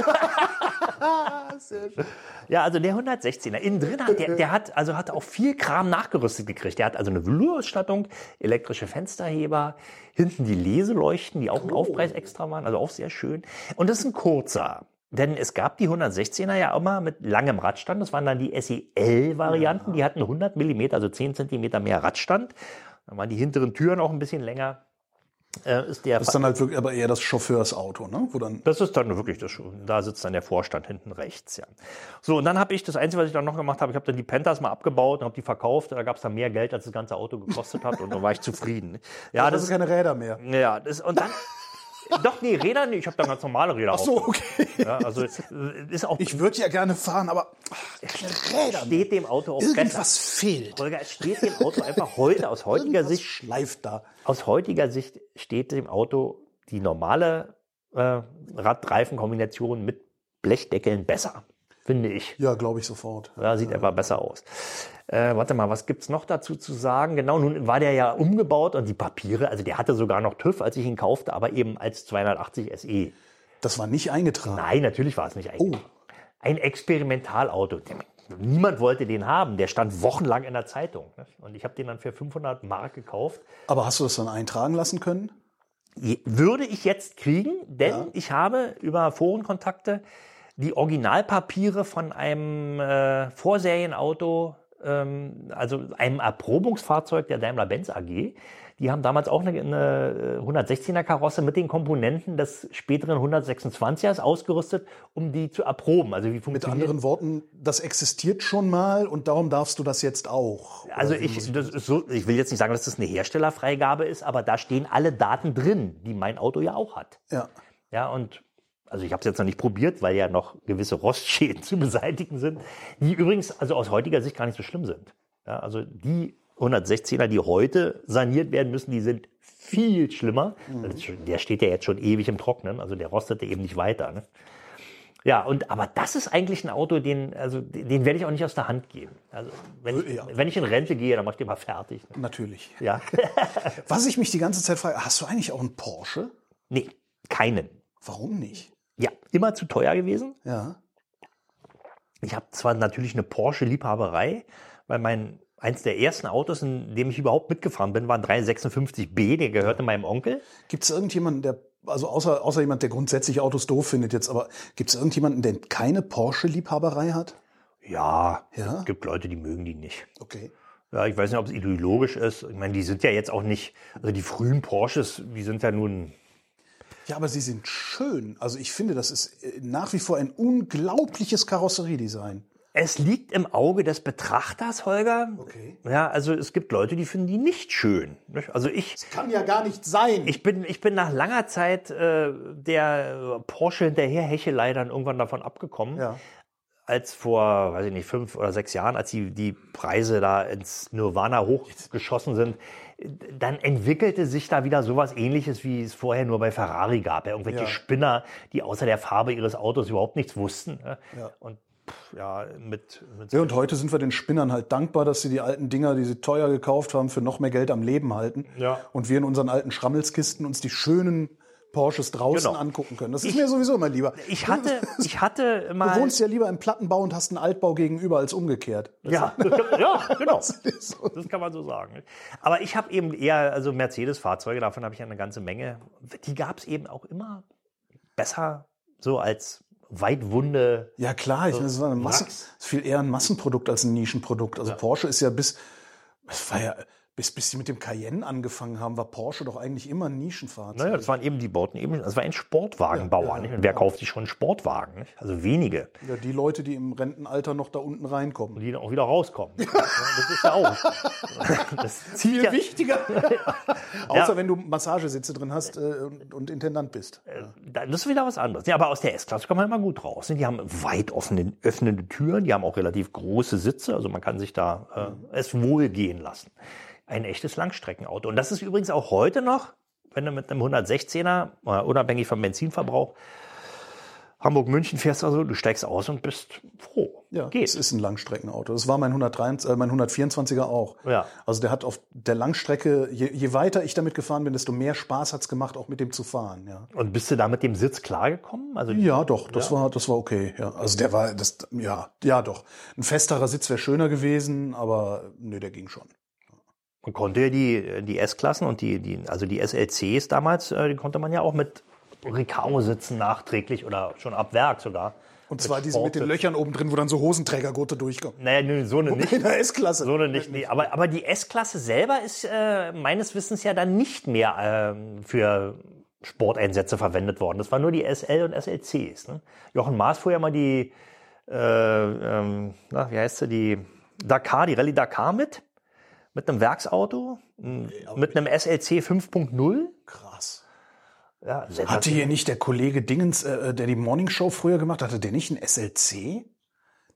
Ja, also der 116er. Innen drin hat der, der hat also hat auch viel Kram nachgerüstet gekriegt. Der hat also eine Velour-Ausstattung, elektrische Fensterheber, hinten die Leseleuchten, die auch ein Aufpreis extra waren, also auch sehr schön. Und das ist ein kurzer. Denn es gab die 116er ja immer mit langem Radstand. Das waren dann die SEL-Varianten. Die hatten 100 Millimeter, also 10 Zentimeter mehr Radstand. Dann waren die hinteren Türen auch ein bisschen länger. Äh, ist der Das ist dann halt wirklich aber eher das Chauffeursauto, ne? Wo dann das ist dann wirklich das. Da sitzt dann der Vorstand hinten rechts, ja. So, und dann habe ich das Einzige, was ich dann noch gemacht habe, ich habe dann die Pentas mal abgebaut und habe die verkauft. Da gab es dann mehr Geld, als das ganze Auto gekostet hat und dann war ich zufrieden. Ja, das das, sind keine Räder mehr. ja, das und dann. Doch, nee, Räder, nee, ich habe dann ganz normale Räder. Ach so, okay. Ja, also ist auch Ich würde ja gerne fahren, aber ach, Räder steht dem Auto auch Irgendwas besser. fehlt. Holger, es steht dem Auto einfach heute aus heutiger Irgendwas Sicht schleift da. aus heutiger Sicht steht dem Auto die normale äh, Rad-Reifen-Kombination mit Blechdeckeln besser, finde ich. Ja, glaube ich sofort. Ja, sieht einfach besser aus. Äh, warte mal, was gibt's noch dazu zu sagen? Genau, nun war der ja umgebaut und die Papiere, also der hatte sogar noch TÜV, als ich ihn kaufte, aber eben als 280 SE. Das war nicht eingetragen. Nein, natürlich war es nicht Oh. ein, Experimentalauto. Niemand wollte den haben. Der stand wochenlang in der Zeitung. ne? Und ich habe den dann für 500 Mark gekauft. Aber hast du das dann eintragen lassen können? Würde ich jetzt kriegen, denn ich habe über Forenkontakte die Originalpapiere von einem äh, Vorserienauto, also einem Erprobungsfahrzeug der Daimler-Benz AG. Die haben damals auch eine, eine 116er Karosse mit den Komponenten des späteren 126ers ausgerüstet, um die zu erproben. Also wie Mit funktioniert anderen Worten, das existiert schon mal und darum darfst du das jetzt auch. Also ich, so, ich will jetzt nicht sagen, dass das eine Herstellerfreigabe ist, aber da stehen alle Daten drin, die mein Auto ja auch hat. Ja. Ja, und also ich habe es jetzt noch nicht probiert, weil ja noch gewisse Rostschäden zu beseitigen sind, die übrigens also aus heutiger Sicht gar nicht so schlimm sind. Ja, also die 116er, die heute saniert werden müssen, die sind viel schlimmer. Also Der steht ja jetzt schon ewig im Trocknen, also der rostete eben nicht weiter. Ne? Ja, und aber das ist eigentlich ein Auto, den, also den werde ich auch nicht aus der Hand geben. Also wenn, ich, Ja. wenn ich in Rente gehe, dann mach ich den mal fertig. Ne? Natürlich. Ja. Was ich mich die ganze Zeit frage, hast du eigentlich auch einen Porsche? nee, keinen. Warum nicht? Ja, immer zu teuer gewesen. Ja. Ich habe zwar natürlich eine Porsche-Liebhaberei, weil mein eins der ersten Autos, in dem ich überhaupt mitgefahren bin, war ein 356b, der gehörte meinem Onkel. Gibt es irgendjemanden, der, also außer, außer jemand, der grundsätzlich Autos doof findet jetzt, aber gibt es irgendjemanden, der keine Porsche-Liebhaberei hat? Ja, Ja? es gibt Leute, die mögen die nicht. Okay. Ja, ich weiß nicht, ob es ideologisch ist. Ich meine, die sind ja jetzt auch nicht, also die frühen Porsches, die sind ja nun, Ja, aber sie sind schön. Also ich finde, das ist äh, nach wie vor ein unglaubliches Karosseriedesign. Es liegt im Auge des Betrachters, Holger. Okay. Ja, also es gibt Leute, die finden die nicht schön. Also ich, Kann ja gar nicht sein. ich bin, ich bin nach langer Zeit äh, der Porsche hinterherhechelei dann irgendwann davon abgekommen. ja. Als vor, weiß ich nicht, fünf oder sechs Jahren, als die, die Preise da ins Nirvana hochgeschossen sind, dann entwickelte sich da wieder sowas ähnliches, wie es vorher nur bei Ferrari gab. Ja, irgendwelche Ja. Spinner, die außer der Farbe ihres Autos überhaupt nichts wussten. ne? Ja. Und ja, mit, mit Ja, und heute sind wir den Spinnern halt dankbar, dass sie die alten Dinger, die sie teuer gekauft haben, für noch mehr Geld am Leben halten. Ja. Und wir in unseren alten Schrammelskisten uns die schönen Porsches draußen Genau. angucken können. Das ist Ich- mir sowieso immer lieber. ich hatte, ich hatte Du mal. wohnst ja lieber im Plattenbau und hast einen Altbau gegenüber als umgekehrt. Ja, ja, genau. Das ist. Das kann man so sagen. Aber ich habe eben eher, also Mercedes-Fahrzeuge, davon habe ich ja eine ganze Menge. Die gab es eben auch immer besser so als Weitwunde. Ja klar, ich meine, das war eine Masse, Max. ist viel eher ein Massenprodukt als ein Nischenprodukt. Also Porsche ist ja bis, es war ja, bis, bis sie mit dem Cayenne angefangen haben, war Porsche doch eigentlich immer ein Nischenfahrzeug. Naja, das waren eben die Bauten eben, das war ein Sportwagenbauer. nicht? Und wer kauft sich schon einen Sportwagen? Nicht? Also wenige, Ja, die Leute, die im Rentenalter noch da unten reinkommen. die dann auch wieder rauskommen. Ja, das ist ja auch. Das ja, wichtiger. Außer wenn du Massagesitze drin hast äh, und, und Intendant bist. Das ist wieder was anderes. Ja, aber aus der S-Klasse kommt man immer gut raus. Die haben weit offene, öffnende Türen, die haben auch relativ große Sitze, also man kann sich da äh, es wohl gehen lassen. Ein echtes Langstreckenauto. Und das ist übrigens auch heute noch, wenn du mit einem 116er, äh, unabhängig vom Benzinverbrauch, Hamburg-München fährst, also du steigst aus und bist froh. Ja, Geht. es ist ein Langstreckenauto. Das war mein 123, äh, mein 124er auch. Ja. Also der hat auf der Langstrecke, je, je weiter ich damit gefahren bin, desto mehr Spaß hat's gemacht, auch mit dem zu fahren. Ja, Und bist du da mit dem Sitz klargekommen? Also ja doch, das war das war okay. Ja, also der war das, ja, ja doch. Ein festerer Sitz wäre schöner gewesen, aber nee, der ging schon. Man konnte ja die, die S-Klassen und die, die, also die SLCs damals, äh, die konnte man ja auch mit Recaro sitzen nachträglich oder schon ab Werk sogar. Und zwar diese mit den. Löchern oben drin, wo dann so Hosenträgergurte durchkommen. Naja, nö, so eine nicht. In der S-Klasse. So eine nicht. Nee. Aber, aber die S-Klasse selber ist äh, meines Wissens ja dann nicht mehr ähm, für Sporteinsätze verwendet worden. Das waren nur die SL und SLCs. Ne? Jochen Maas fuhr ja mal die, äh, ähm, na, wie heißt sie, die Dakar, die Rallye Dakar mit. Mit einem Werksauto, m, mit einem SLC 5.0. Krass. Ja, Hatte hier nicht der Kollege Dingens, äh, der die Morning Show früher gemacht hat, hatte der nicht ein SLC?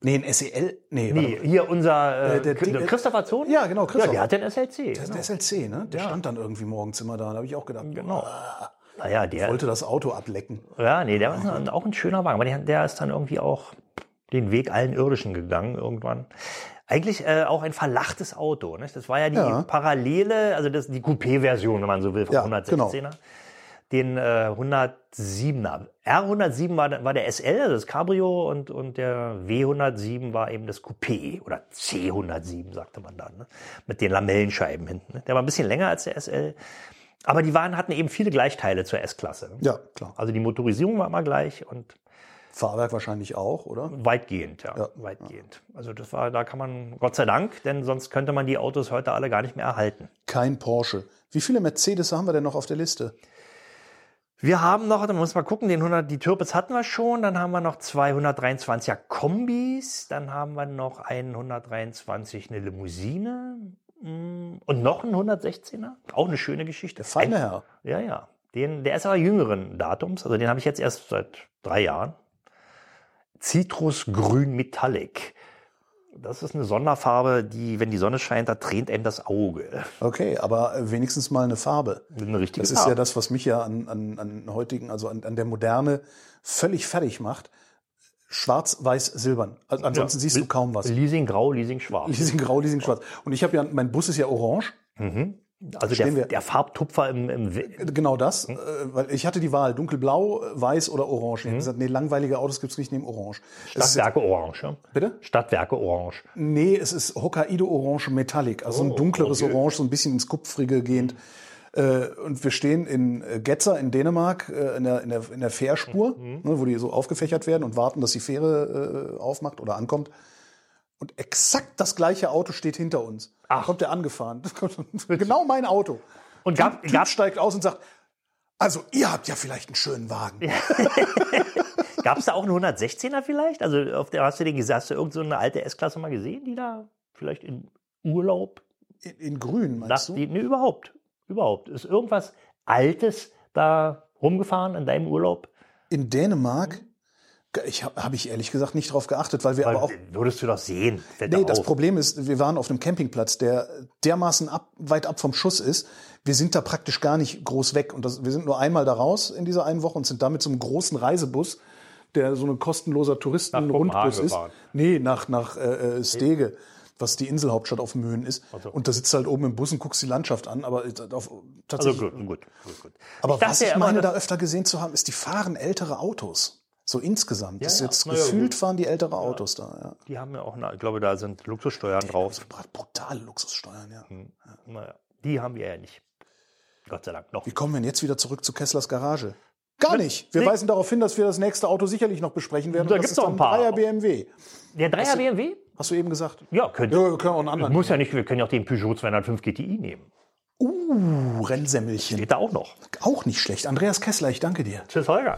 Nee, ein SEL? Nee, Nee, hier unser äh, Äh, der Ding- Christopher Zon? Ja, genau, Christoph. Ja, der hat den SLC. Ist Genau. der SLC, ne? Der stand dann irgendwie morgens immer da. Da habe ich auch gedacht, Genau. ah, Naja, der, wollte das Auto ablecken. Ja, nee, der war auch ein schöner Wagen, aber der, der ist dann irgendwie auch den Weg allen Irdischen gegangen irgendwann. Eigentlich äh, auch ein verlachtes Auto. Nicht? Das war ja die Ja. Parallele, also das, die Coupé-Version, wenn man so will, vom Ja, 116er. genau. Den äh, 107er. R107 war, war der SL, also das Cabrio, und, und der W107 war eben das Coupé oder C107, sagte man dann, ne? mit den Lamellenscheiben hinten. Ne? Der war ein bisschen länger als der SL. Aber die waren, hatten eben viele Gleichteile zur S-Klasse. ne? Ja, klar. Also die Motorisierung war immer gleich und Fahrwerk wahrscheinlich auch, oder? weitgehend, ja, Ja. weitgehend. Also das war, da kann man, Gott sei Dank, denn sonst könnte man die Autos heute alle gar nicht mehr erhalten. Kein Porsche. Wie viele Mercedes haben wir denn noch auf der Liste? Wir haben noch, da muss man gucken, den 100, die Türpitz hatten wir schon, dann haben wir noch 223er Kombis, dann haben wir noch einen 123 eine Limousine mm, und noch einen 116er, auch eine schöne Geschichte. Der feine Ein- Herr. Ja, ja. Den, der ist aber jüngeren Datums, also den habe ich jetzt erst seit drei Jahren. Citrusgrün Metallic. Das ist eine Sonderfarbe, die, wenn die Sonne scheint, da tränt einem das Auge. Okay, aber äh, wenigstens mal eine Farbe. Eine richtige Das ist Farbe. ja das, was mich ja an, an, an heutigen, also an, an der Moderne völlig fertig macht. Schwarz, weiß, silbern. Also ansonsten Ja. siehst du kaum was. Leasing grau, Leasing schwarz. Leasing grau, Leasing schwarz. Und ich habe ja, mein Bus ist ja orange. Also Stehen wir- der, der Farbtupfer im, im Genau das, Hm? äh, weil ich hatte die Wahl, dunkelblau, weiß oder orange. Ich habe gesagt, nee, langweilige Autos gibt's nicht neben orange. Stadtwerke Orange. Ja? bitte? Stadtwerke Orange. Nee, es ist Hokkaido Orange Metallic, also ein Oh, dunkleres okay. Orange, so ein bisschen ins Kupfrige gehend. Äh, und wir stehen in äh, Getzer in Dänemark äh, in, der, in, der, in der Fährspur, Mhm. ne, wo die so aufgefächert werden und warten, dass die Fähre äh, aufmacht oder ankommt. Und exakt das gleiche Auto steht hinter uns. Da Ach. kommt der angefahren. Genau mein Auto. Und gab, Typ gab, steigt aus und sagt, Also ihr habt ja vielleicht einen schönen Wagen. Gab es da auch einen 116er vielleicht? Also auf der hast du den gesagt, hast du irgend so eine alte S-Klasse mal gesehen, die da vielleicht in Urlaub In, in grün, nach meinst du? die, nee, überhaupt. Überhaupt. Ist irgendwas Altes da rumgefahren in deinem Urlaub? In Dänemark? Ich habe hab ich ehrlich gesagt nicht drauf geachtet, weil wir Weil, aber auch würdest du doch sehen. Nee, das auf. Problem ist, wir waren auf einem Campingplatz, der dermaßen ab, weit ab vom Schuss ist. Wir sind da praktisch gar nicht groß weg. Und das, wir sind nur einmal da raus in dieser einen Woche und sind damit so einem großen Reisebus, der so ein kostenloser Touristen-Rundbus ist. gefahren. Nee, nach, nach äh, äh, Stege, was die Inselhauptstadt auf Möhen ist. so. Und da sitzt du halt oben im Bus und guckst die Landschaft an. Aber auf, Also tatsächlich. gut, gut, gut, gut. aber dachte was ich meine, da öfter gesehen zu haben, ist, die fahren ältere Autos. So insgesamt. das ist ja. jetzt Na ja, gefühlt gut. fahren die ältere Autos da. Ja. Die haben ja auch, eine, ich glaube, da sind Luxussteuern drauf. Brutale Luxussteuern, ja. Hm. Naja, die haben wir ja nicht. Gott sei Dank noch. Wie kommen wir denn jetzt wieder zurück zu Kesslers Garage? Gar nicht. Wir Nee. weisen darauf hin, dass wir das nächste Auto sicherlich noch besprechen werden. Da das gibt's ist noch ein paar. Dreier BMW. Der Dreier BMW? Hast du eben gesagt? Ja, könnte. Ja, wir können auch einen anderen. Muss ja nicht, wir können ja auch den Peugeot 205 GTI nehmen. Uh, Rennsemmelchen. Geht da auch noch. Auch nicht schlecht. Andreas Kessler, ich danke dir. Tschüss, Holger.